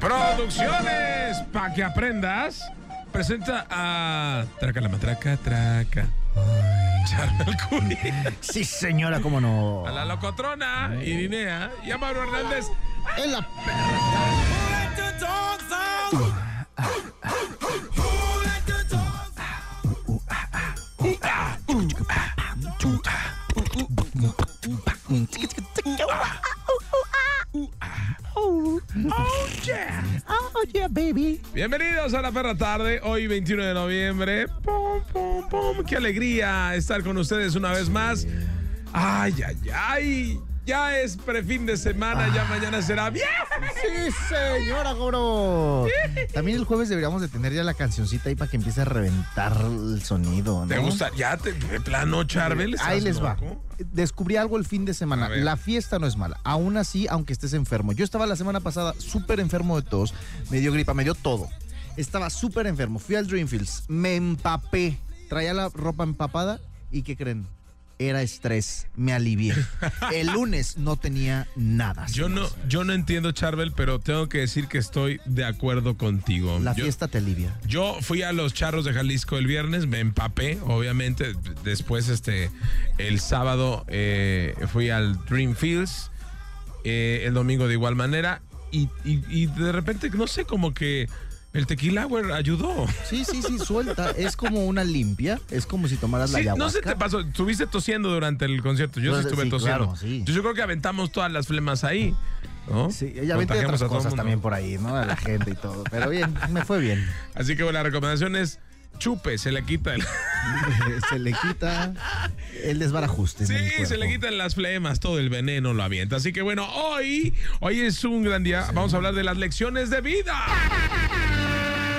Producciones, para que aprendas, presenta a Traca la Matraca, Traca. Curi, Sí, señora, cómo no. a la Locotrona, Irinea y a Mauro Hernández. En la Oh, yeah, baby. Bienvenidos a la Perra Tarde, hoy 21 de noviembre. Pum, pum, pum. Qué alegría estar con ustedes una vez más. Ay, ay, ay. Ya es prefin de semana, ya mañana será bien. Sí, señora, no. También el jueves deberíamos de tener ya la cancioncita ahí para que empiece a reventar el sonido, ¿no? ¿Te gusta? ¿Ya te de plano, Charbel? Ahí ¿Estás les va. Descubrí algo el fin de semana. La fiesta no es mala. Aún así, aunque estés enfermo. Yo estaba la semana pasada súper enfermo de tos. Me dio gripa, me dio todo. Estaba súper enfermo. Fui al Dreamfields. Me empapé. Traía la ropa empapada. ¿Y qué creen? Era estrés. Me alivié. El lunes no tenía nada. Yo no, yo no entiendo, Charbel, pero tengo que decir que estoy de acuerdo contigo. La Yo- fiesta te alivia. Yo fui a los charros de Jalisco el viernes, me empapé, obviamente. Después, este, el sábado eh, fui al Dreamfields, eh, el domingo de igual manera. Y, y- y de repente, no sé, como que el tequila hour ayudó. Sí, sí, sí, suelta. Es como una limpia. Es como si tomaras la Sí, ayahuasca. no sé, te pasó. Estuviste tosiendo durante el concierto. Yo sí Pues, estuve sí, tosiendo. claro, sí. Yo, yo creo que aventamos todas las flemas ahí. ¿no? Sí, vende Contagiamos otras a cosas mundo. también por ahí, ¿no? A la gente y todo. Pero bien, me fue bien. Así que bueno, la recomendación es chupe, se le quita el. se le quita el desbarajuste. el Sí, se le quitan las flemas, todo el veneno lo avienta. Así que bueno, hoy, hoy es un gran día. Vamos a hablar de las lecciones de vida.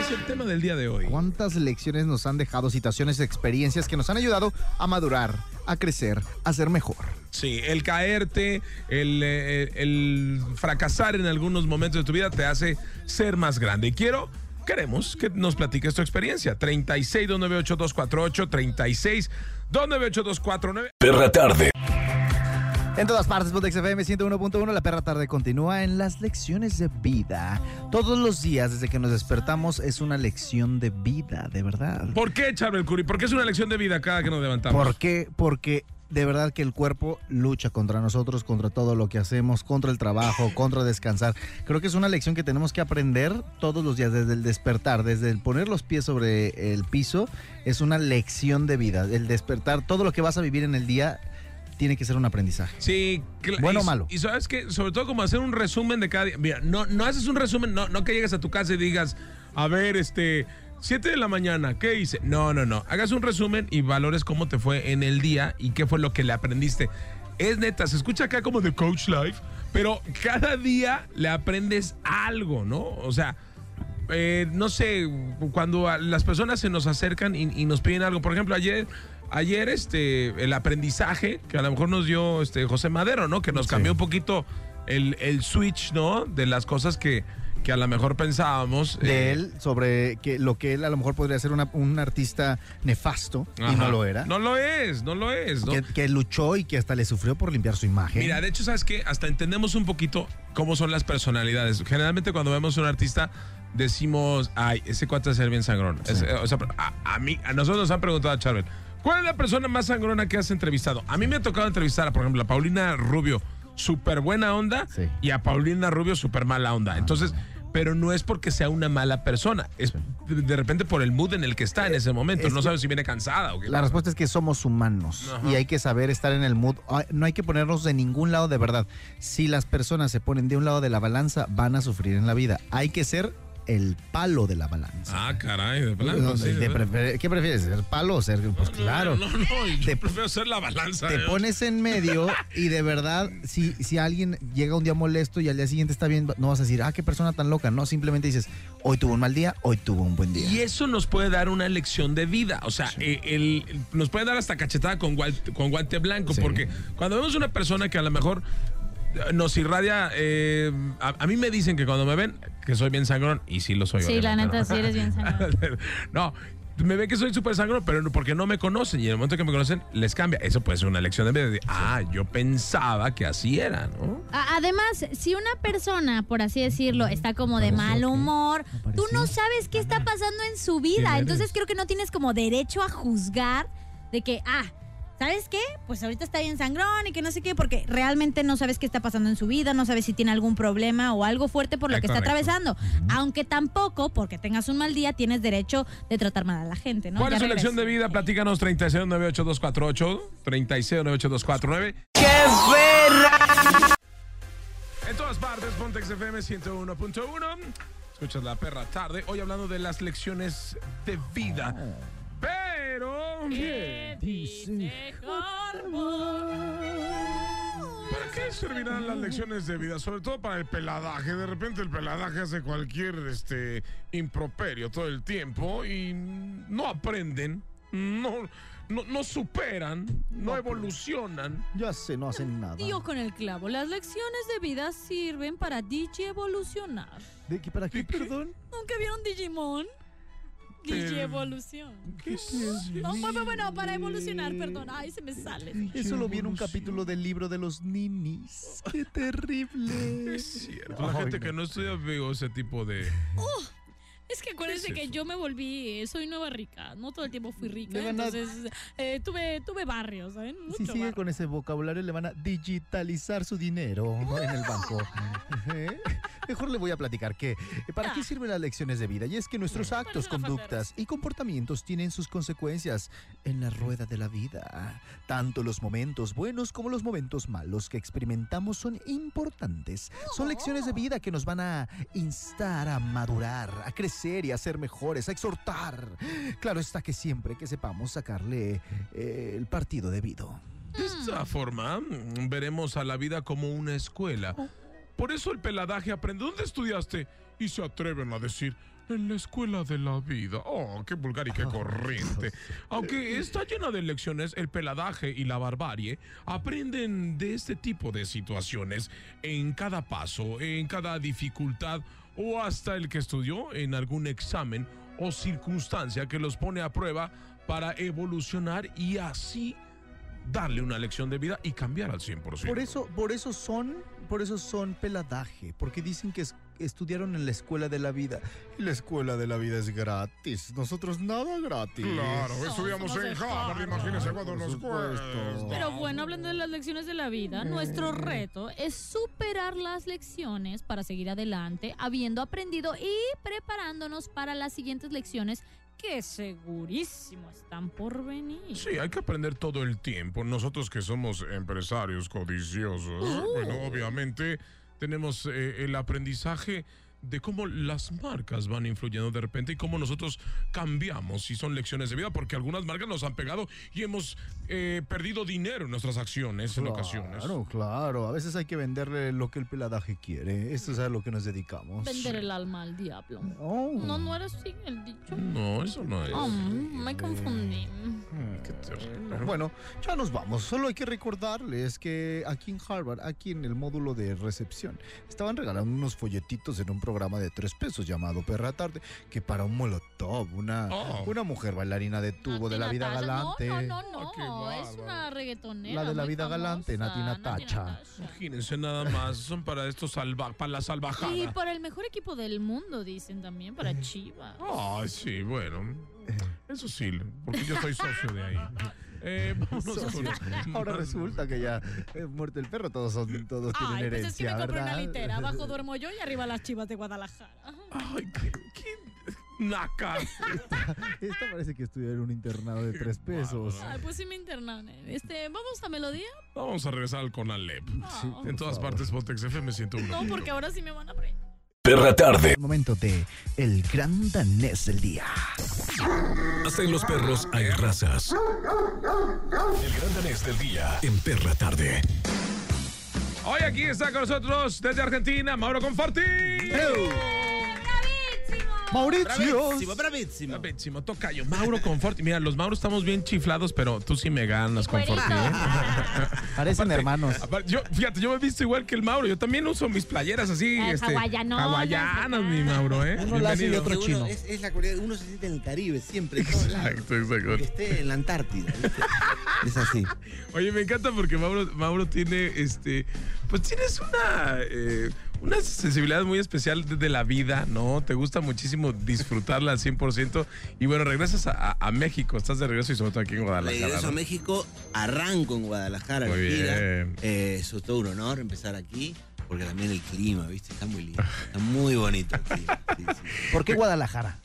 Es el tema del día de hoy. ¿Cuántas lecciones nos han dejado, situaciones, experiencias que nos han ayudado a madurar, a crecer, a ser mejor? Sí, el caerte, el, eh, el fracasar en algunos momentos de tu vida te hace ser más grande. Y quiero, queremos que nos platiques tu experiencia. 36 298 248 36 298 249 Perra Tarde. En todas partes, Pontex FM 101.1, la perra tarde continúa en las lecciones de vida. Todos los días, desde que nos despertamos, es una lección de vida, de verdad. ¿Por qué, Charbel Curry? ¿Por qué es una lección de vida cada que nos levantamos? ¿Por qué? Porque de verdad que el cuerpo lucha contra nosotros, contra todo lo que hacemos, contra el trabajo, contra descansar. Creo que es una lección que tenemos que aprender todos los días, desde el despertar, desde el poner los pies sobre el piso, es una lección de vida. El despertar, todo lo que vas a vivir en el día tiene que ser un aprendizaje. Sí, Bueno y- o malo. Y sabes que, sobre todo como hacer un resumen de cada día. Mira, no, no haces un resumen, no, no que llegues a tu casa y digas, a ver, este, 7 de la mañana, ¿qué hice? No, no, no. Hagas un resumen y valores cómo te fue en el día y qué fue lo que le aprendiste. Es neta, se escucha acá como de Coach Life, pero cada día le aprendes algo, ¿no? O sea, eh, no sé, cuando las personas se nos acercan y, y nos piden algo, por ejemplo, ayer, ayer este, el aprendizaje que a lo mejor nos dio este José Madero, ¿no? Que nos Sí. cambió un poquito el, el switch, ¿no? De las cosas que, que a lo mejor pensábamos. De eh, él, sobre que lo que él a lo mejor podría ser una- un artista nefasto, y no lo era. No lo es, no lo es, ¿no? Que, que luchó y que hasta le sufrió por limpiar su imagen. Mira, de hecho, ¿sabes qué? Hasta entendemos un poquito cómo son las personalidades. Generalmente cuando vemos a un artista decimos, ay, ese cuate es ser bien sangrón. Es- eh, o sea, a, a mí, a nosotros nos han preguntado a Charbel, ¿cuál es la persona más sangrona que has entrevistado? A mí me ha tocado entrevistar, a, por ejemplo, a Paulina Rubio, súper buena onda, Sí. y a Paulina Rubio, súper mala onda. Entonces, pero no es porque sea una mala persona, es de, repente por el mood en el que está en ese momento. es no sabes si viene cansada o qué. La respuesta es que somos humanos Ajá. y hay que saber estar en el mood. No hay que ponernos de ningún lado de verdad. Si las personas se ponen de un lado de la balanza, van a sufrir en la vida. Hay que ser el palo de la balanza. Ah, caray, de blanco. sí, ¿Te de- prefiere- ¿Qué prefieres? ¿Ser palo o ser.? Pues claro. No, no, no, yo Te- prefiero ser la balanza. Te ¿eh? pones en medio y de verdad, si, si alguien llega un día molesto y al día siguiente está bien, no vas a decir, ah, qué persona tan loca. No, simplemente dices, hoy tuvo un mal día, hoy tuvo un buen día. Y eso nos puede dar una lección de vida. O sea, eh, el- el- nos puede dar hasta cachetada con guante, con guante blanco. Sí. Porque cuando vemos una persona que a lo mejor nos irradia. eh, a, a mí me dicen que cuando me ven, que soy bien sangrón. Y sí lo soy. Sí, la neta, ¿no? sí eres bien sangrón. no. Me ven que soy súper sangrón, pero no- porque no me conocen. Y en el momento que me conocen, les cambia. Eso puede ser una lección de vida. de, ah, yo pensaba que así era, ¿no? Además, si una persona, por así decirlo, está como de mal humor, tú no sabes qué está pasando en su vida. Entonces creo que no tienes como derecho a juzgar de que, ah, ¿sabes qué? Pues ahorita está bien sangrón y que no sé qué, porque realmente no sabes qué está pasando en su vida, no sabes si tiene algún problema o algo fuerte por lo que está atravesando. Aunque tampoco, porque tengas un mal día, tienes derecho de tratar mal a la gente, ¿no? ¿Cuál Ya es su lección de vida? Platícanos 36982488, 36982449. En todas partes, Pontex FM 101.1. Escuchas la perra tarde. Hoy hablando de las lecciones de vida. Pero. ¿Para qué servirán las lecciones de vida? Sobre todo para el peladaje. De repente el peladaje hace cualquier este, improperio todo el tiempo y no aprenden, no, no, no superan, no evolucionan. Ya sé, no hacen nada. Dio con el clavo. Las lecciones de vida sirven para digi evolucionar. ¿De qué, ¿Para qué, ¿De qué? perdón? ¿Nunca vieron Digimon? Digi evolución. ¿Qué es No, bueno, bueno, para evolucionar, perdón. Ay, se me sale. Eso lo vi en un capítulo del libro de los ninis. ¡Qué terrible! Es cierto. La gente que no estudia veo ese tipo de. Es que acuérdense ¿Qué es que yo me volví, eh, soy nueva rica. No todo el tiempo fui rica. Le van a- Entonces, eh, tuve, tuve barrios, ¿saben? Mucho Si sigue barrio. con ese vocabulario, le van a digitalizar su dinero en el banco. ¿Eh? Mejor le voy a platicar que, ¿para qué sirven las lecciones de vida? Y es que nuestros actos, conductas y comportamientos tienen sus consecuencias en la rueda de la vida. Tanto los momentos buenos como los momentos malos que experimentamos son importantes. Son lecciones de vida que nos van a instar a madurar, a crecer y a ser mejores, a exhortar. Claro está que siempre que sepamos sacarle eh, el partido debido. De esta forma, veremos a la vida como una escuela. Por eso el peladaje aprende. ¿Dónde estudiaste? Y se atreven a decir. En la escuela de la vida. Oh, qué vulgar y qué corriente. Aunque está llena de lecciones, el peladaje y la barbarie aprenden de este tipo de situaciones en cada paso, en cada dificultad o hasta el que estudió en algún examen o circunstancia que los pone a prueba para evolucionar y así darle una lección de vida y cambiar al 100%. Por eso, por eso son, por eso son peladaje, porque dicen que es- estudiaron en la escuela de la vida. Y la escuela de la vida es gratis. Nosotros nada gratis. Claro, No, estudiamos en de Harvard, imagínense cuando nos cuesta. Pero bueno, hablando de las lecciones de la vida, nuestro reto es superar las lecciones para seguir adelante, habiendo aprendido y preparándonos para las siguientes lecciones que segurísimo están por venir. Sí, hay que aprender todo el tiempo. Nosotros que somos empresarios codiciosos, bueno, obviamente tenemos eh, el aprendizaje de cómo las marcas van influyendo de repente y cómo nosotros cambiamos si son lecciones de vida, porque algunas marcas nos han pegado y hemos eh, perdido dinero en nuestras acciones en ocasiones. Claro, claro. A veces hay que venderle lo que el peladaje quiere. Esto es a lo que nos dedicamos. Vender el alma al diablo. Oh. No, no era así el dicho. No, eso no es. Oh, me confundí. Qué terrible. Bueno, ya nos vamos. Solo hay que recordarles que aquí en Harvard, aquí en el módulo de recepción, estaban regalando unos folletitos en un programa de tres pesos llamado Perra Tarde, que para un molotov, una, Oh. una mujer bailarina de tubo de la vida galante. No, no, no, Oh, no. es bárbaro. una reggaetonera. La de la vida galante, Nati Natacha. Imagínense nada más, son para estos salva para la salvajada. Y para el mejor equipo del mundo, dicen también, para Chivas. Ah, sí, bueno. Eso sí, porque yo soy socio de ahí. Eh, vámonos Socio. con- Ahora resulta que ya eh, muerto el perro, todos son, todos tienen Ay, pues es que herencia, me compré una litera. Abajo duermo yo y arriba las Chivas de Guadalajara. Ay, qué, qué naca. Esta parece que estudió en un internado de tres pesos. Ay, pues sí me internaron. eh. Este, ¿vamos a melodía? Vamos a regresar al Conalep. Ah. En todas partes, Potex FM 101. No, porque ahora sí me van a prender. Perra tarde. El momento de el gran danés del día. Hasta en los perros hay razas. El gran danés del día en Perra tarde. Hoy aquí está con nosotros desde Argentina, Mauro Conforti. Mauricio. Bravísimo, bravísimo. Bravísimo, tocayo. Mauro Conforti. Mira, los Mauros estamos bien chiflados, pero tú sí me ganas, Conforti. ¿eh? Parecen Aparte- hermanos. aparte, yo, fíjate, yo me he visto igual que el Mauro. Yo también uso mis playeras así. Eh, este, hawaianas, mi Mauro, ¿eh? Uno la hace y otro Uno- chino. Es, es la cualidad, uno se siente en el Caribe siempre. lados. Exacto, exacto. Que esté en la Antártida. ¿viste? Es así. Oye, me encanta porque Mauro, Mauro tiene, este, pues tienes una, eh, una sensibilidad muy especial de, la vida, ¿no? Te gusta muchísimo disfrutarla al 100%. Y bueno, regresas a, a- a México, estás de regreso y sobre todo aquí en Guadalajara. Regreso a ¿no? México, arranco en Guadalajara. Muy bien. Eh, es todo un honor empezar aquí, porque también el clima, ¿viste? Está muy lindo. Está muy bonito el clima. sí, sí. ¿Por qué Guadalajara?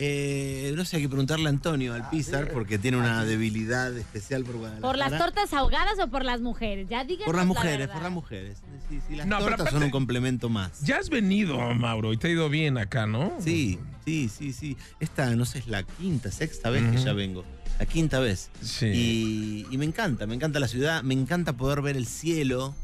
Eh, no sé, hay que preguntarle a Antonio Alpizar, porque tiene una debilidad especial por Guadalajara. ¿Por las tortas ahogadas o por las mujeres? Ya Por las la mujeres, por las mujeres. Sí, sí, las No, pero tortas son un complemento más. Ya has venido, Mauro, y te ha ido bien acá, ¿no? Sí, sí, sí, sí. Esta, no sé, es la quinta, sexta vez que ya vengo. La quinta vez. Sí. Y, y me encanta, me encanta la ciudad, me encanta poder ver el cielo.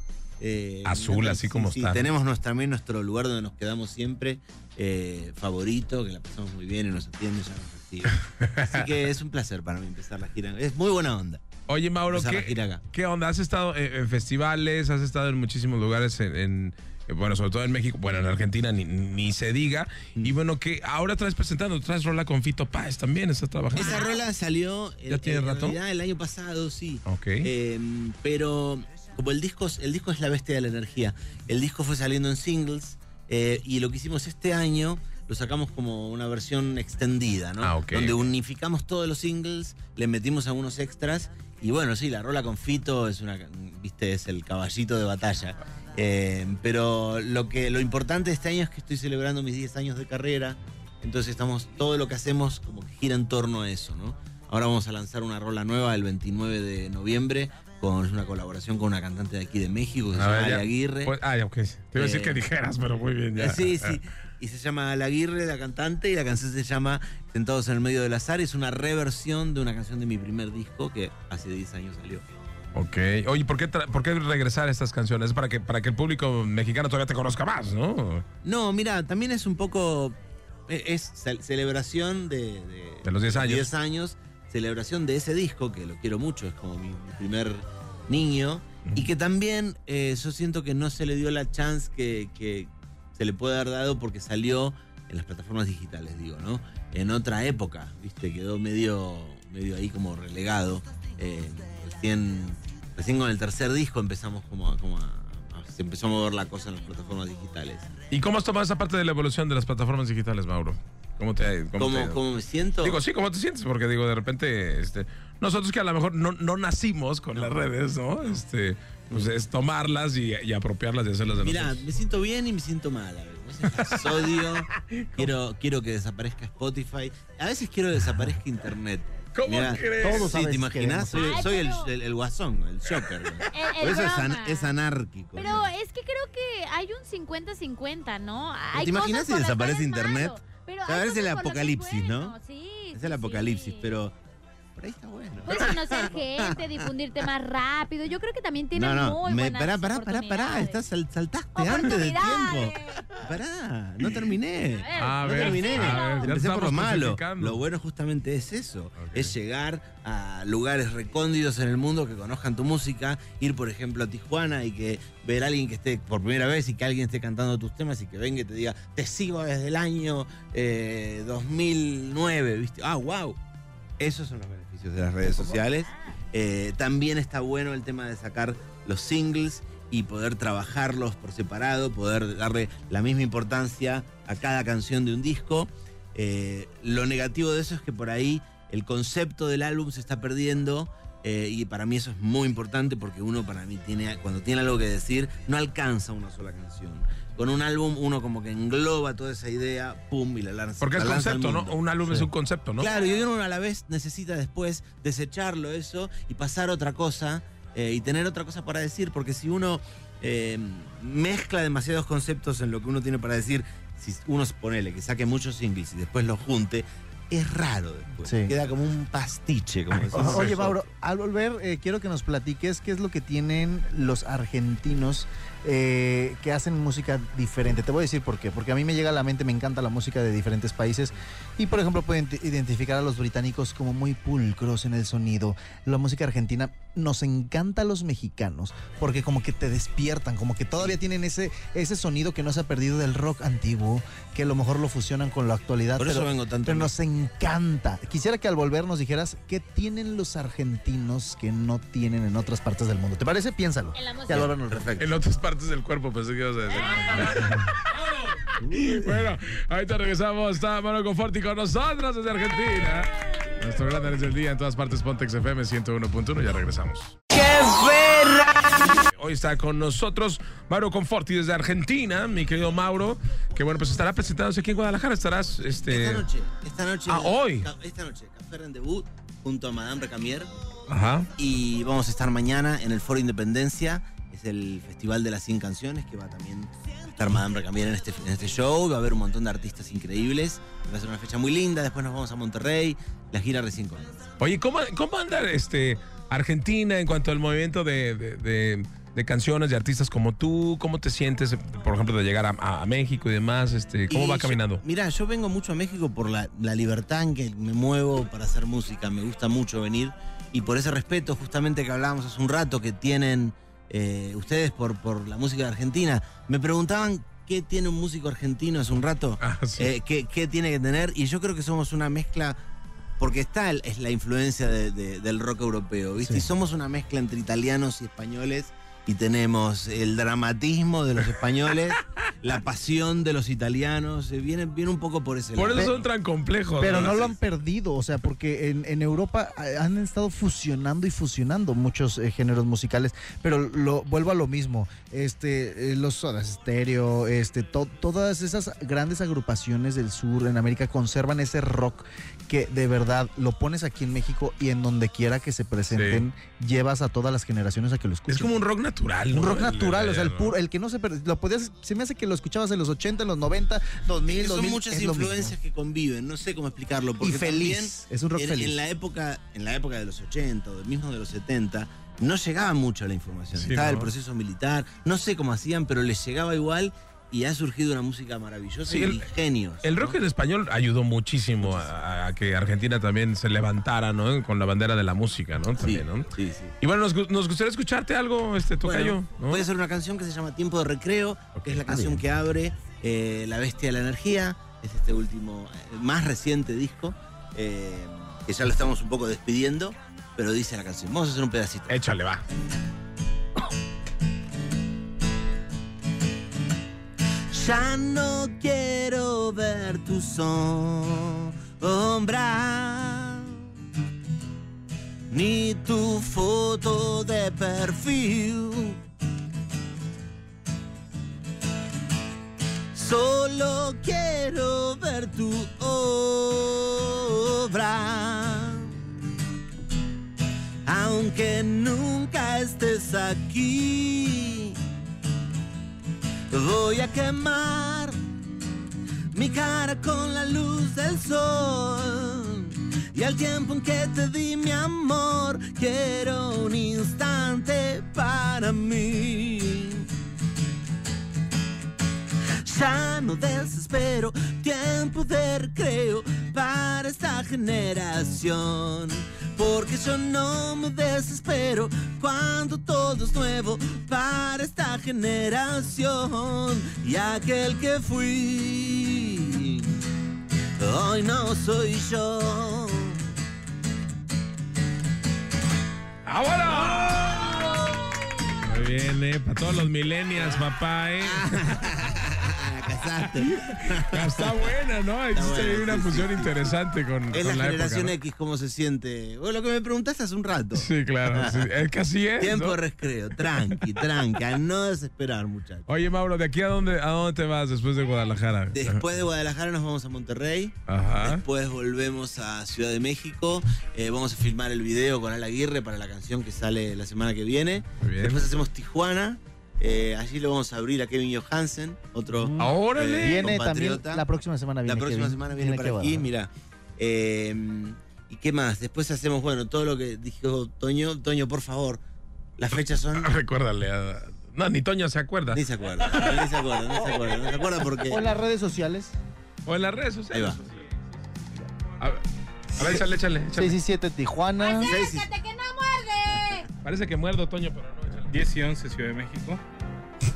eh, Azul, así como sí, está. Tenemos nuestra- también nuestro lugar donde nos quedamos siempre, eh, favorito, que la pasamos muy bien y nos atienden, ya nos reciben. Así que es un placer para mí empezar la gira. Es muy buena onda. Oye, Mauro, ¿qué, gira acá. ¿qué onda? ¿Has estado en, en festivales? ¿Has estado en muchísimos lugares en... en- bueno, sobre todo en México, bueno, en Argentina ni, ni se diga. Mm. Y bueno, que ahora traes presentando, traes rola con Fito Páez también, estás trabajando. Esa rola salió Ah. ¿Ya tiene en rato? realidad el año pasado, sí. Ok. Eh, pero como el disco, el disco es la bestia de la energía, el disco fue saliendo en singles eh, y lo que hicimos este año lo sacamos como una versión extendida, ¿no? Ah, ok, Donde unificamos todos los singles, le metimos algunos extras y bueno, sí, la rola con Fito es una, viste, es el caballito de batalla. Eh, pero lo que lo importante de este año es que estoy celebrando mis 10 años de carrera, entonces estamos todo lo que hacemos como que gira en torno a eso, ¿no? Ahora vamos a lanzar una rola nueva el 29 de noviembre con una colaboración con una cantante de aquí de México que se llama ya. Aguirre. Pues- ah, ok. Te iba a decir Eh, que dijeras, pero muy bien, ya. Eh, Sí, sí. Y se llama Ale Aguirre, la cantante, y la canción se llama Sentados en el medio del azar. Es una reversión de una canción de mi primer disco que hace 10 años salió. Ok. Oye, ¿por qué, ¿por qué regresar a estas canciones? Para que, para que el público mexicano todavía te conozca más, ¿no? No, mira, también es un poco. eh, Es ce- celebración de, de, De los 10 años. 10 años, celebración de ese disco, que lo quiero mucho, es como mi, mi primer niño. Y que también eh, yo siento que no se le dio la chance que, que se le puede haber dado porque salió en las plataformas digitales, digo, ¿no? En otra época, ¿viste? Quedó medio, medio ahí como relegado. Eh, recién, recién con el tercer disco empezamos como a- como a- se empezó a mover la cosa en las plataformas digitales. ¿Y cómo has tomado esa parte de la evolución de las plataformas digitales, Mauro? ¿Cómo te, cómo ¿Cómo, ido? cómo me siento? Digo, sí, ¿cómo te sientes? Porque digo, de repente, este, nosotros que a lo mejor no, no nacimos con las redes, ¿no? Este, pues es tomarlas y, y apropiarlas y hacerlas de Mira, nosotros. me siento bien y me siento mal. A veces odio, quiero, quiero que desaparezca Spotify. A veces quiero que desaparezca Internet. ¿Cómo Mirá, crees? Todos Sí, ¿te imaginas? Soy, queremos. soy Ay, el, el- el guasón, el. El- Por el eso es, an- es anárquico. Pero ¿no? es que creo que hay un 50-50, ¿no? Hay ¿Te imaginas si desaparece internet? malo, pero O sea, es el apocalipsis, ¿no? Sí, es sí, el apocalipsis, sí. pero por ahí está bueno. Puedes conocer gente, difundirte más rápido. Yo creo que también tiene No, no, muy me, buenas pará, pará, pará, pará. Estás, sal- saltaste antes de tiempo. Pará, no terminé. A No ver, terminé. a ver, Empecé por lo malo. Lo bueno justamente es eso. Es llegar a lugares recónditos en el mundo que conozcan tu música. Ir, por ejemplo, a Tijuana y que ver a alguien que esté por primera vez y que alguien esté cantando tus temas y que venga y te diga, te sigo desde el año eh, 2009. ¿viste? Ah, wow. Esos son los beneficios de las redes sociales. Eh, también está bueno el tema de sacar los singles y poder trabajarlos por separado, poder darle la misma importancia a cada canción de un disco. Eh, lo negativo de eso es que por ahí el concepto del álbum se está perdiendo eh, y para mí eso es muy importante porque uno para mí tiene, cuando tiene algo que decir, no alcanza una sola canción. Con un álbum uno como que engloba toda esa idea, pum, y la lanza. Porque es la al concepto, ¿no? Un álbum es un concepto, ¿no? Claro, y uno a la vez necesita después desecharlo eso y pasar a otra cosa eh, y tener otra cosa para decir, porque si uno eh, mezcla demasiados conceptos en lo que uno tiene para decir. Si uno ponele que saque muchos singles y después los junte, es raro después. Sí. Queda como un pastiche, como decimos. Oye, Mauro, al volver, eh, quiero que nos platiques qué es lo que tienen los argentinos eh, que hacen música diferente. Te voy a decir por qué. Porque a mí me llega a la mente, me encanta la música de diferentes países. Y, por ejemplo, pueden identificar a los británicos como muy pulcros en el sonido. La música argentina nos encanta a los mexicanos porque como que te despiertan, como que todavía tienen ese, ese sonido que no se ha perdido del rock antiguo, que a lo mejor lo fusionan con la actualidad. Por eso pero- vengo tanto pero nos encanta. Quisiera que al volver nos dijeras qué tienen los argentinos que no tienen en otras partes del mundo. ¿Te parece? Piénsalo. En la música. En otras partes del cuerpo, pensé que ibas a decir. bueno, ahorita regresamos. Está Mano Conforti con nosotros desde Argentina. Nuestro gran es del día en todas partes, Pontex FM 101.1. Ya regresamos. Hoy está con nosotros Mauro Conforti desde Argentina, mi querido Mauro, que bueno, pues estará presentándose aquí en Guadalajara. Estarás, este... Esta noche, esta noche. Ah, hoy. Esta noche, Café Rendezvous junto a Madame Recamier. Ajá. Y vamos a estar mañana en el Foro Independencia. Es el Festival de las 100 Canciones que va también estar Madame Recamier en este, en este show. Va a haber un montón de artistas increíbles. Va a ser una fecha muy linda. Después nos vamos a Monterrey. La gira recién comienza. Oye, ¿cómo, cómo anda este, Argentina en cuanto al movimiento de, de- de- de canciones de artistas como tú? ¿Cómo te sientes, por ejemplo, de llegar a, a México y demás? Este, ¿Cómo Y va yo- caminando? Mira, yo vengo mucho a México por la, la libertad en que me muevo para hacer música. Me gusta mucho venir. Y por ese respeto, justamente que hablábamos hace un rato, que tienen eh, ustedes por, por la música de Argentina. Me preguntaban qué tiene un músico argentino hace un rato. Ah, sí. eh, qué, qué tiene que tener. Y yo creo que somos una mezcla. Porque está el- es la influencia de- de- del rock europeo, ¿viste? Sí. Y somos una mezcla entre italianos y españoles. Y tenemos el dramatismo de los españoles, la pasión de los italianos. eh, Viene, viene un poco por ese Por lado. eso son tan complejos. Pero ¿no? no lo han perdido, o sea, porque en, en Europa eh, han estado fusionando y fusionando muchos eh, géneros musicales, pero lo vuelvo a lo mismo, este, eh, los Soda Stereo, este, to- todas esas grandes agrupaciones del sur en América conservan ese rock que de verdad lo pones aquí en México y en donde quiera que se presenten, llevas a todas las generaciones a que lo escuchen. Es como un rock natural. ¿no? Un rock El- natural, o sea, el puro, el que no se lo podías, se me hace que lo escuchabas en los 80, en los 90, 2000, Son 2000, muchas influencias que conviven, no sé cómo explicarlo. Y feliz, es un rock en, feliz. En la, época, en la época de los 80 o mismo de los 70, no llegaba mucho la información. Sí, Estaba ¿no? el proceso militar, no sé cómo hacían, pero les llegaba igual y ha surgido una música maravillosa Sí, y el- genios. El ¿no? rock en español ayudó muchísimo a, a que Argentina también se levantara, ¿no? Con la bandera de la música, ¿no? Sí, ¿no? sí, sí. Y bueno, nos, gu- nos gustaría escucharte algo, este Tocayo, Bueno, ¿no? Puede ser una canción que se llama Tiempo de Recreo, que es la Ah, canción bien. que abre eh, La Bestia de la Energía. Es este último, eh, más reciente disco, eh, que ya lo estamos un poco despidiendo, pero dice la canción. Vamos a hacer un pedacito. Échale, va. Ya no quiero ver tu sombra, ni tu foto de perfil. Solo quiero ver tu obra, aunque nunca estés aquí. Voy a quemar mi cara con la luz del sol. Y al tiempo en que te di mi amor, quiero un instante para mí. Ya no desespero, tiempo de recreo para esta generación. Porque yo no me desespero cuando todo es nuevo para esta generación. Y aquel que fui, hoy no soy yo. ¡Ahora! Muy bien, ¿eh? Para todos los millennials, papá, ¿eh? Está buena, ¿no? Existe ahí una sí, fusión sí, interesante con, la la generación época, X, ¿cómo se siente? Bueno, lo que me preguntaste hace un rato. Sí, claro. sí. Es que así es. Tiempo ¿no? de recreo, tranqui, tranqui, a no desesperar, muchachos. Oye, Mauro, ¿de aquí a dónde, a dónde te vas después de Guadalajara? Después de Guadalajara nos vamos a Monterrey. Ajá. Después volvemos a Ciudad de México. Eh, vamos a filmar el video con Al Aguirre para la canción que sale la semana que viene. Muy bien. Después hacemos Tijuana. Eh, allí lo vamos a abrir a Kevin Johansen, otro Mm. Eh, Viene también la próxima semana viene La próxima Kevin. semana viene Viene para aquí, mira. Eh, ¿Y qué más? Después hacemos, bueno, todo lo que dijo Toño. Toño, por favor, las fechas son... Recuérdale. a- No, ni Toño se acuerda. Ni se acuerda, ni se acuerda, no se acuerda, no se acuerda porque... O en las redes sociales. O en las redes sociales. Ahí A ver, a ver, échale, échale. échale. 617 Tijuana. Seis y- ¡Acércate que no muerde! Parece que muerdo, Toño, pero no. Échale. 10 y 11 Ciudad de México,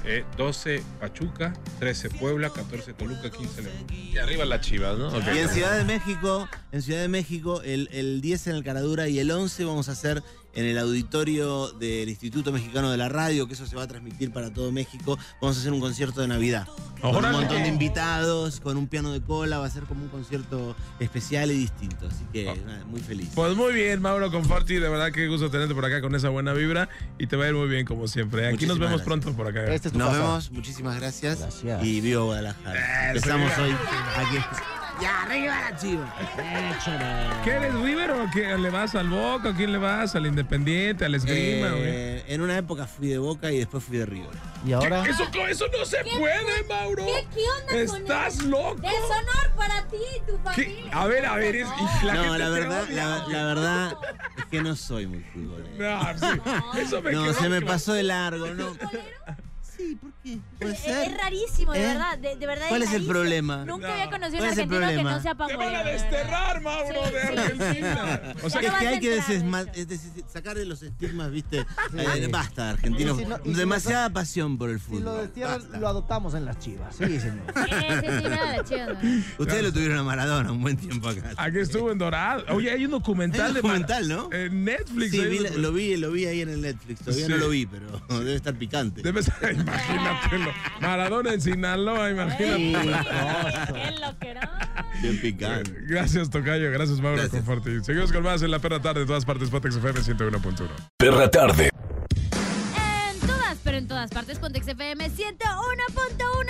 eh, 12 Pachuca, 13 Puebla, 14 Toluca, 15 León. Y arriba las chivas, ¿no? Ok. Y en Ciudad de México, en Ciudad de México, el, el 10 en el Caradura y el 11 vamos a hacer en el auditorio del Instituto Mexicano de la Radio, que eso se va a transmitir para todo México. Vamos a hacer un concierto de Navidad. Con un montón de invitados, con un piano de cola, va a ser como un concierto especial y distinto. Así que nada, muy feliz. Pues muy bien, Mauro Conforti, de verdad que gusto tenerte por acá con esa buena vibra y te va a ir muy bien como siempre. Aquí Muchísimas nos vemos gracias. pronto por acá. Este es tu Nos casa. vemos, muchísimas gracias. Gracias. Y viva Guadalajara. Eso, Empezamos hoy aquí. ¡Ya, arriba la chiva! ¿Qué eres, River o qué? ¿Le vas al Boca? ¿A quién le vas? ¿Al Independiente? ¿Al Esgrima? güey? Eh, en una época fui de Boca y después fui de River. Y ahora. ¿Qué? Eso, eso no se puede, Mauro. ¿Qué, qué onda con Estás eso? loco. Deshonor para ti y tu ¿Qué? familia. A ver, a ver, es, y la no, la verdad, odia, la, verdad es que no soy muy futbolero. No, sí, eso me No, se me claro. pasó de largo, ¿no? Sí, ¿por qué? ¿Puede Es, ser? es rarísimo, de ¿Eh? verdad. De, de verdad ¿Cuál es el rarísimo. problema? Nunca No. había conocido ¿Cuál un es el argentino que problema? no sea Te van a pambolero. desterrar, Mauro, de Argentina. O sea, Ya es que hay que entrar, desesma- de hecho. es decir, sacarle los estigmas, ¿viste? Eh, basta, argentinos. Y si no- y si Demasiada pasión por el Si fútbol. lo destierran, Basta. lo adoptamos en las chivas. Sí, señor. Sí, sí, sí, nada de chido. Ustedes lo tuvieron a Maradona un buen tiempo acá. aquí estuvo en Dorado. Oye, hay un documental Hay un de documental, ¿no? En Netflix. Sí, hay vi un la- documental. lo vi, lo vi ahí en el Netflix. Todavía Sí. no lo vi, pero debe estar picante. Debe ser, imagínatelo. Maradona en Sinaloa, imagínate. ¡Qué loquerón! Bien picante. Gracias, Tocayo. Gracias, Mauro Gracias. Conforti. Seguimos con más en la perra tarde, en todas partes, Potex FM 101.1. Perra tarde. En todas, pero en todas partes, Pontex FM 101.1.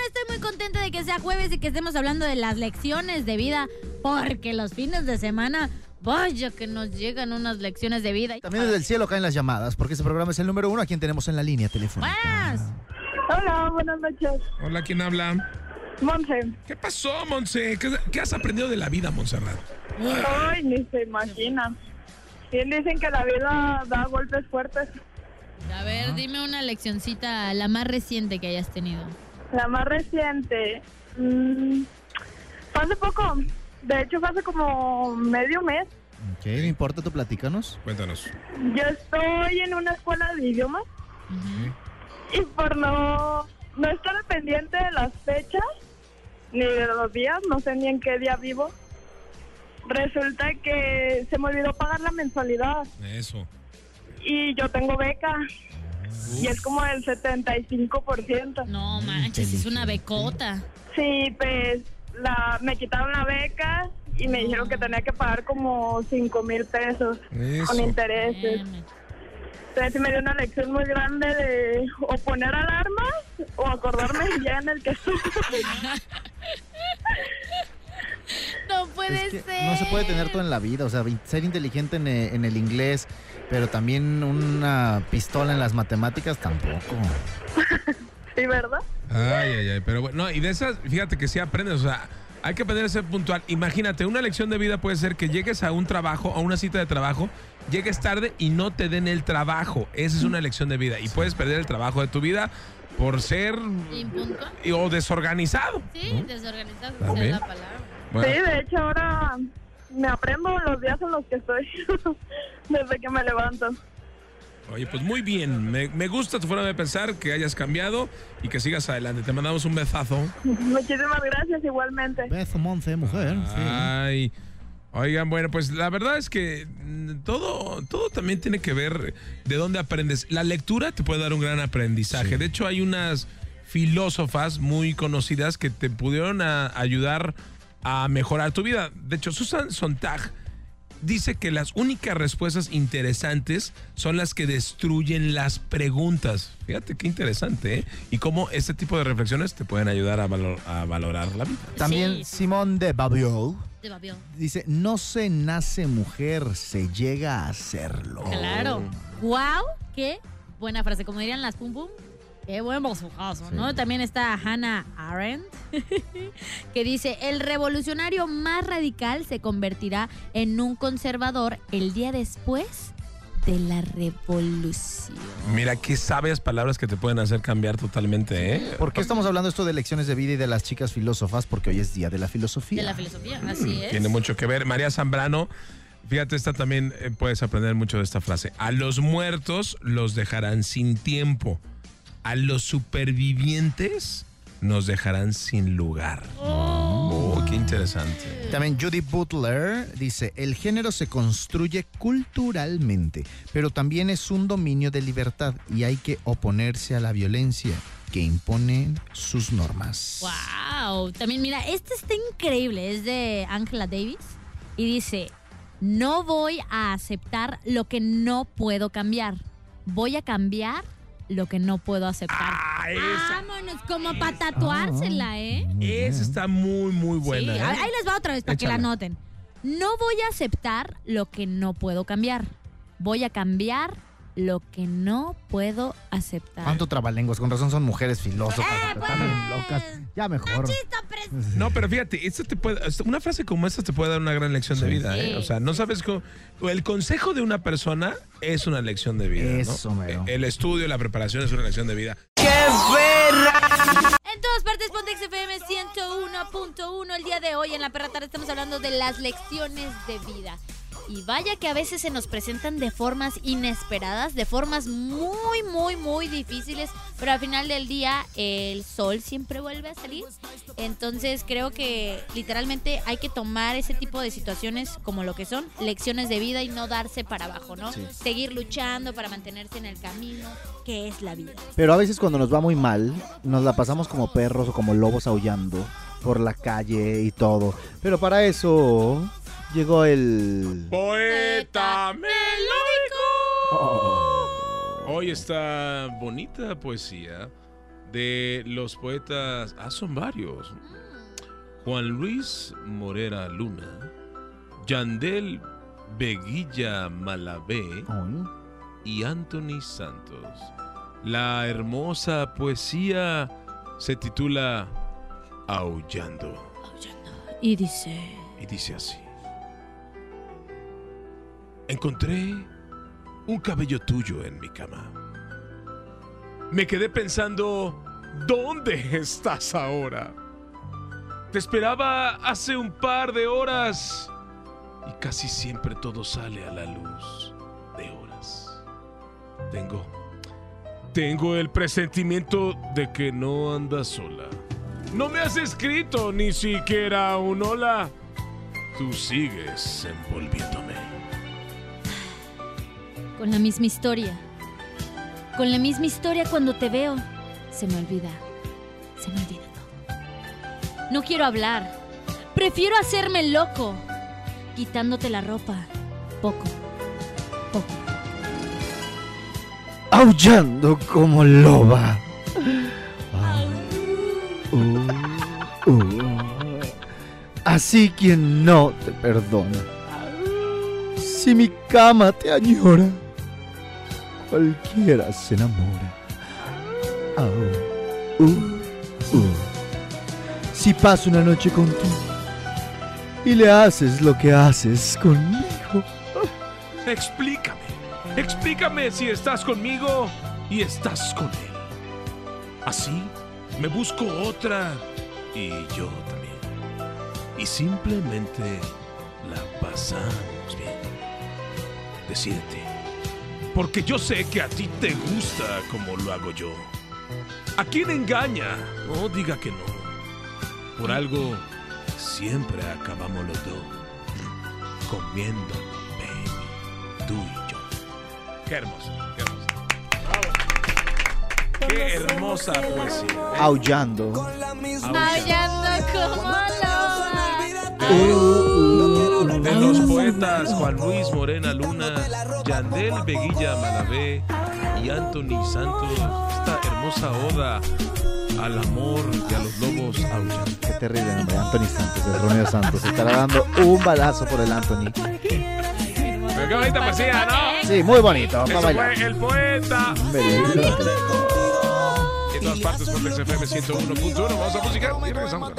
Estoy muy contenta de que sea jueves y que estemos hablando de las lecciones de vida, porque los fines de semana, vaya que nos llegan unas lecciones de vida. También desde el cielo caen las llamadas, porque este programa es el número uno a quien tenemos en la línea telefónica. Buenas. Hola, buenas noches. Hola, ¿quién habla? Monse. ¿Qué pasó, Monse? ¿Qué, qué has aprendido de la vida, Montserrat? Ay, ni se imagina. Bien dicen que la vida da golpes fuertes. A ver, dime una leccioncita, la más reciente que hayas tenido. La más reciente. mm, fue hace poco. De hecho, fue hace como medio mes. Ok, no importa, tú platícanos. Cuéntanos. Yo estoy en una escuela de idiomas y por no, no estar al pendiente de las fechas ni de los días, no sé ni en qué día vivo, resulta que se me olvidó pagar la mensualidad. Eso. y yo tengo beca y es como el 75%. No manches, es una becota. Sí, pues la, me quitaron la beca y me dijeron que tenía que pagar como 5 mil pesos con intereses. Entonces sí me dio una lección muy grande de o poner alarmas o acordarme el día en el que. No puede Es que ser. no se puede tener todo en la vida, o sea, ser inteligente en e- en el inglés, pero también una pistola en las matemáticas tampoco. Sí, ¿verdad? Ay, ay, ay. Pero bueno, no, y de esas, fíjate que sí aprendes, o sea, hay que aprender a ser puntual. Imagínate, una lección de vida puede ser que llegues a un trabajo, a una cita de trabajo, llegues tarde y no te den el trabajo. Esa es una lección de vida. Y puedes perder el trabajo de tu vida por ser y- o desorganizado. Sí, desorganizado, esa es la palabra. Bueno, Sí, de hecho ahora me aprendo los días en los que estoy desde que me levanto. Oye, pues muy bien. Me, me gusta tu forma de pensar, que hayas cambiado y que sigas adelante. Te mandamos un besazo. Muchísimas gracias igualmente. Beso, Monse, mujer. sí. Oigan, bueno, pues la verdad es que mm, todo, todo también tiene que ver de dónde aprendes. La lectura te puede dar un gran aprendizaje. De hecho, hay unas filósofas muy conocidas que te pudieron a- ayudar a mejorar tu vida. De hecho, Susan Sontag dice que las únicas respuestas interesantes son las que destruyen las preguntas. Fíjate qué interesante, ¿eh? Y cómo este tipo de reflexiones te pueden ayudar a, valor- a valorar la vida. También Sí. Simón de Babiol De dice, no se nace mujer, se llega a serlo. Claro. Wow, qué buena frase. Como dirían las pum pum. Qué buen bozujazo, ¿no? También está Hannah Arendt, que dice, el revolucionario más radical se convertirá en un conservador el día después de la revolución. Mira qué sabias palabras que te pueden hacer cambiar totalmente, ¿eh? ¿Por qué estamos hablando esto de lecciones de vida y de las chicas filósofas? Porque hoy es día de la filosofía. De la filosofía, así es. Tiene mucho que ver. María Zambrano, fíjate, esta también eh, puedes aprender mucho de esta frase. A los muertos los dejarán sin tiempo. A los supervivientes nos dejarán sin lugar. Oh, qué interesante. También Judy Butler dice, el género se construye culturalmente, pero también es un dominio de libertad y hay que oponerse a la violencia que impone sus normas. Wow. También mira, este está increíble, es de Angela Davis y dice, no voy a aceptar lo que no puedo cambiar. Voy a cambiar lo que no puedo aceptar. Ah, esa, Vámonos, como para tatuársela, ¿eh? esa está muy, muy buena. Sí, ¿eh? ahí les va otra vez para que la noten. No voy a aceptar lo que no puedo cambiar. Voy a cambiar lo que no puedo aceptar. ¿Cuánto trabalenguas? Con razón son mujeres filósofas. Eh, bien locas. Ya mejor. No, pero fíjate, esto te puede, una frase como esta te puede dar una gran lección de vida. ¿eh? Sí. O sea, no sabes cómo. El consejo de una persona es una lección de vida. ¿no? Eso, mero. El estudio, la preparación es una lección de vida. En todas partes, Pontex FM 101.1. El día de hoy en la perra tarde estamos hablando de las lecciones de vida. Y vaya que a veces se nos presentan de formas inesperadas, de formas muy, muy, muy difíciles, pero al final del día el sol siempre vuelve a salir. Entonces creo que literalmente hay que tomar ese tipo de situaciones como lo que son lecciones de vida y no darse para abajo, ¿no? Seguir luchando para mantenerse en el camino, que es la vida. Pero a veces cuando nos va muy mal, nos la pasamos como perros o como lobos aullando por la calle y todo. Pero para eso llegó el... Poeta melódico. Oh. Hoy está bonita poesía de los poetas, ah, son varios. Juan Luis Morera Luna, Yandel Beguilla Malavé Ay. y Anthony Santos. La hermosa poesía se titula Aullando Y dice... y dice así. Encontré un cabello tuyo en mi cama. Me quedé pensando, ¿dónde estás ahora? Te esperaba hace un par de horas y casi siempre todo sale a la luz de horas. Tengo, tengo el presentimiento de que no andas sola. No me has escrito ni siquiera un hola. Tú sigues envolviéndome. Con la misma historia. Con la misma historia cuando te veo, se me olvida. Se me olvida todo. No quiero hablar. Prefiero hacerme loco. Quitándote la ropa. Poco. Poco. Aullando como loba. Uh, uh. Así quien no te perdona. Si mi cama te añora, cualquiera se enamora. Au, uh, uh. Si paso una noche contigo y le haces lo que haces conmigo. Explícame. Explícame si estás conmigo y estás con él. Así me busco otra y yo también. Y simplemente la pasamos bien. Decídete. Porque yo sé que a ti te gusta como lo hago yo. ¿A quién engaña? No diga que no. Por algo siempre acabamos los dos comiendo, baby. Tú y yo. Qué hermoso, qué hermoso. Qué hermosa poesía. Aullando. Aullando como loba. De los poetas Juan Luis Morena Luna, Yandel Beguilla Malavé y Anthony Santos, esta hermosa oda al amor y a los lobos aullan. Qué terrible nombre, Anthony Santos, el Romeo Santos. Estará dando un balazo por el Anthony. Pero qué bonita poesía, ¿no? Sí, muy bonito. Eso Va a bailar. fue el poeta. En todas partes, Pontex FM 101.1. Vamos a música y regresamos.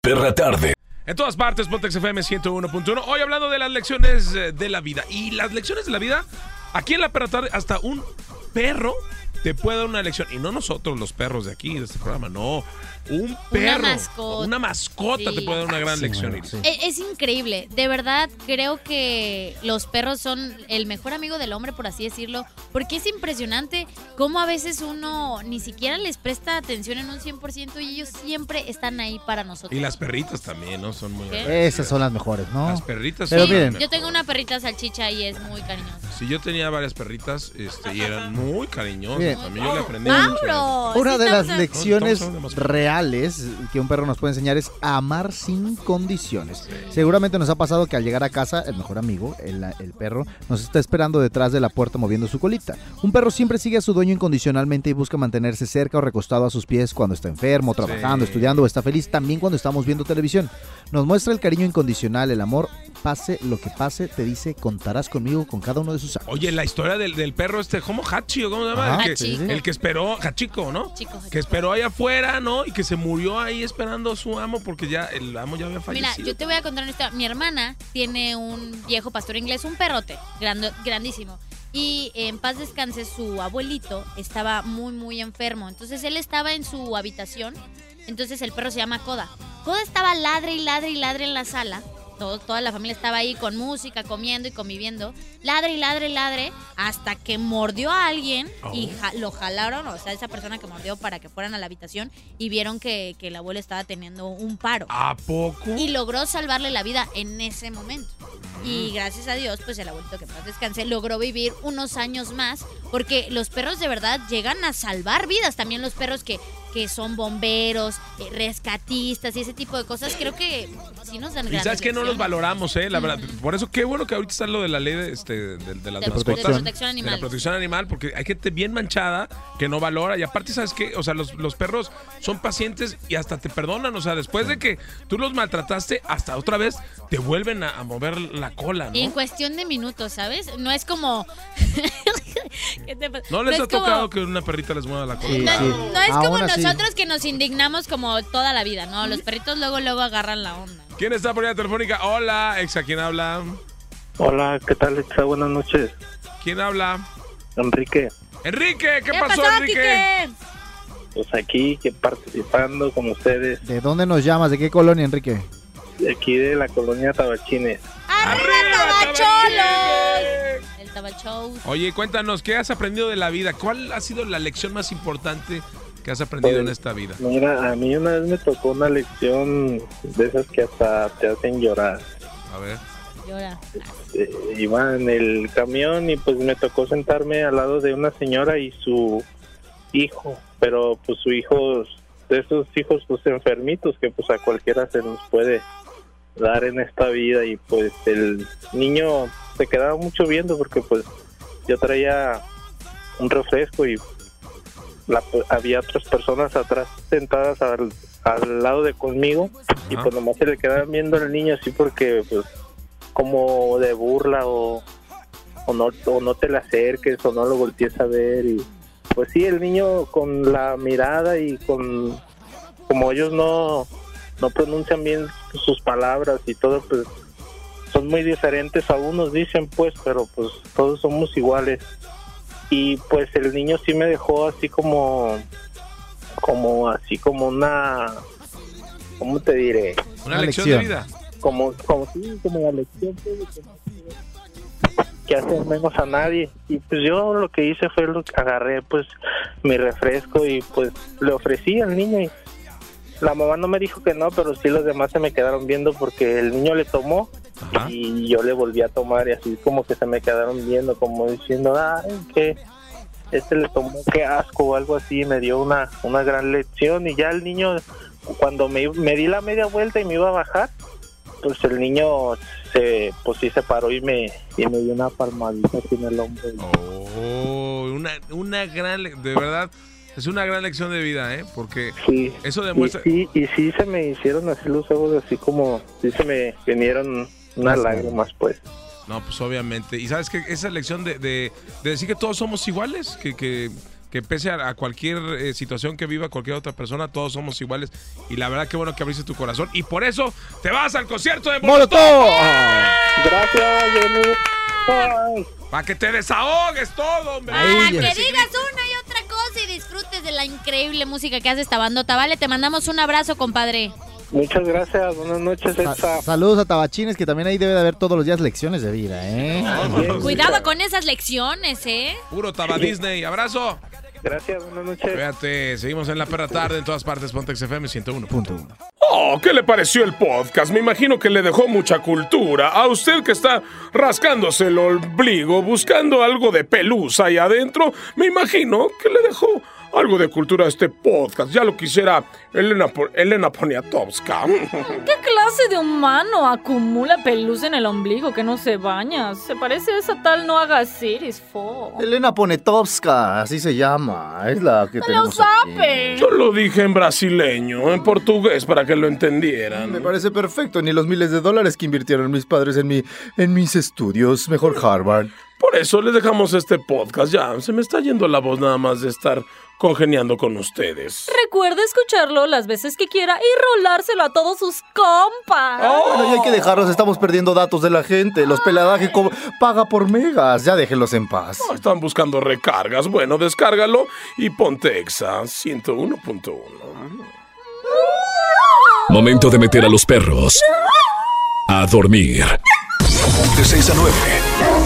Perra tarde. En todas partes, Pontex FM 101.1. Hoy hablando de las lecciones eh, de la vida. Y las lecciones de la vida, aquí en la perra hasta un perro te puede dar una lección. Y no nosotros, los perros de aquí, de este programa, no. Un perro. mascota. Una mascota Sí. te puede dar una gran Sí, lección. bueno, Iris. sí. E- Es, increíble, de verdad creo que los perros son el mejor amigo del hombre, por así decirlo, porque es impresionante cómo a veces uno ni siquiera les presta atención en un 100% y ellos siempre están ahí para nosotros. Y las perritas también, ¿no? Son muy. Esas son las mejores, ¿no? Las perritas Pero son las miren, Yo tengo una perrita salchicha y es muy cariñosa. Sí, yo tenía varias perritas este, y eran muy cariñosas. Bien. También yo le aprendí mucho. ¡Mauro! Una de las lecciones reales que un perro nos puede enseñar es amar sin condiciones. Seguramente nos ha pasado que al llegar a casa, el mejor amigo, el, el perro, nos está esperando detrás de la puerta moviendo su colita. Un perro siempre sigue a su dueño incondicionalmente y busca mantenerse cerca o recostado a sus pies cuando está enfermo, trabajando, Sí. estudiando o está feliz, también cuando estamos viendo televisión. Nos muestra el cariño incondicional, el amor, pase lo que pase, te dice, contarás conmigo con cada uno de sus actos. Oye, la historia del, del perro este, ¿cómo Hachi o cómo se llama? El, que, sí, sí. el que esperó, Hachiko, ¿no? Chico, Que esperó ahí afuera, ¿no? Y que se murió ahí esperando a su amo porque ya el amo ya había Mira, fallecido. yo te voy a contar una historia. Mi hermana tiene un viejo pastor inglés, un perrote, grande- grandísimo. Y en paz descanse, su abuelito estaba muy, muy enfermo. Entonces él estaba en su habitación. Entonces el perro se llama Coda. Coda estaba ladre y ladre y ladre en la sala. Todo- toda la familia estaba ahí con música, comiendo y conviviendo. Ladre y ladre y ladre hasta que mordió a alguien y Oh. ja- lo jalaron, o sea, esa persona que mordió para que fueran a la habitación y vieron que, que el abuelo estaba teniendo un paro ¿A poco? y logró salvarle la vida en ese momento. Y gracias a Dios, pues el abuelito que más descanse logró vivir unos años más, porque los perros de verdad llegan a salvar vidas. También los perros que, que son bomberos, eh, rescatistas y ese tipo de cosas, creo que sí nos dan sabes que no los valoramos, ¿eh? La verdad. Por eso qué bueno que ahorita está lo de la ley de, este, de, de las De, mascotas. de protección De la animal. protección animal, porque hay gente bien manchada que no valora. Y aparte, ¿sabes qué? O sea, los, los perros son pacientes y hasta te perdonan. O sea, después de que tú los maltrataste, hasta otra vez te vuelven a, a mover la cola, En ¿no? cuestión de minutos, ¿sabes? No es como... ¿Qué te pasa? ¿No les es ha como- tocado que una perrita les mueva la cola? Sí, No, sí. no es como así. nosotros que nos indignamos como toda la vida, ¿no? Los perritos luego luego agarran la onda. ¿Quién está por ahí telefónica? Hola, exa, ¿quién habla? Hola, ¿qué tal? Exa? Buenas noches. ¿Quién habla? Enrique, Enrique, ¿qué, pasó, Enrique? Quique? pues aquí que participando con ustedes, ¿De dónde nos llamas? ¿De qué colonia, Enrique? de aquí de la colonia Tabachines. ¡Arriba, Tabachou. Oye, cuéntanos, ¿qué has aprendido de la vida? ¿Cuál ha sido la lección más importante que has aprendido en esta vida? Mira, a mí una vez me tocó una lección de esas que hasta te hacen llorar. A ver. Llora. Eh, iba en el camión y pues me tocó sentarme al lado de una señora y su hijo, pero pues su hijo, de esos hijos pues enfermitos que pues a cualquiera se nos puede dar en esta vida y pues el niño se quedaba mucho viendo porque pues yo traía un refresco y la- había otras personas atrás sentadas al, al lado de conmigo y pues nomás se le quedaban viendo al niño así porque pues como de burla o, o no o no te le acerques o no lo voltees a ver y pues sí el niño con la mirada y con como ellos no no pronuncian bien sus palabras y todo pues son muy diferentes a unos dicen pues pero pues todos somos iguales y pues el niño sí me dejó así como como así como una cómo te diré Una, Una lección, lección. de vida. como como sí, como la lección pues, que hacen menos a nadie y pues yo lo que hice fue lo que agarré pues mi refresco y pues le ofrecí al niño y la mamá no me dijo que no pero sí los demás se me quedaron viendo porque el niño le tomó Ajá. y yo le volví a tomar y así como que se me quedaron viendo como diciendo ay que este le tomó qué asco o algo así me dio una una gran lección y ya el niño cuando me, me di la media vuelta y me iba a bajar pues el niño se pues sí se paró y me y me dio una palmadita aquí en el hombro Oh, una, una gran, de verdad, es una gran lección de vida, ¿eh? Porque sí eso y demuestra... sí y sí se me hicieron así los ojos así como sí se me vinieron unas lágrimas pues No, pues obviamente. Y sabes que esa lección de, de, de decir que todos somos iguales, que, que que pese a, a cualquier eh, situación que viva cualquier otra persona, todos somos iguales. Y la verdad, qué bueno que abriste tu corazón. Y por eso te vas al concierto de ¡Molotov! Gracias, Jenny. Para que te desahogues todo, hombre. Para Ay, que digas una y otra y disfrutes de la increíble música que hace esta bandota. Vale, te mandamos un abrazo, compadre. Muchas gracias. Buenas noches, Sa- saludos a Tabachines, que también ahí debe de haber todos los días lecciones de vida, ¿eh? Cuidado con esas lecciones, ¿eh? Puro Taba Disney. Abrazo. Gracias, buenas noches. Fíjate, seguimos en la perra tarde en todas partes. Pontex FM 101. Punto uno. Oh, ¿qué le pareció el podcast? Me imagino que le dejó mucha cultura. A usted que está rascándose el ombligo, buscando algo de pelusa ahí adentro, me imagino que le dejó algo de cultura a este podcast. Ya lo quisiera Elena, Elena Poniatowska. ¿Qué clase de humano acumula pelusa en el ombligo que no se baña? Se parece a esa tal no hagas iris, fo. Elena Ponetovska, así se llama. Es la que ¡No lo tenemos aquí. sabe! Yo lo dije en brasileño, en portugués, para que lo entendieran. Me parece perfecto, ni los miles de dólares que invirtieron mis padres en, mi, en mis estudios, mejor Harvard. Por eso les dejamos este podcast. Ya, se me está yendo la voz nada más de estar congeniando con ustedes. Recuerde escucharlo las veces que quiera y rolárselo a todos sus compas. Bueno, ya hay que dejarlos, estamos perdiendo datos de la gente. Los peladaje paga por megas, ya déjenlos en paz. Oh, Están buscando recargas. Bueno, descárgalo y ponte Exa 101.1. Momento de meter a los perros a dormir. De 6 a 9.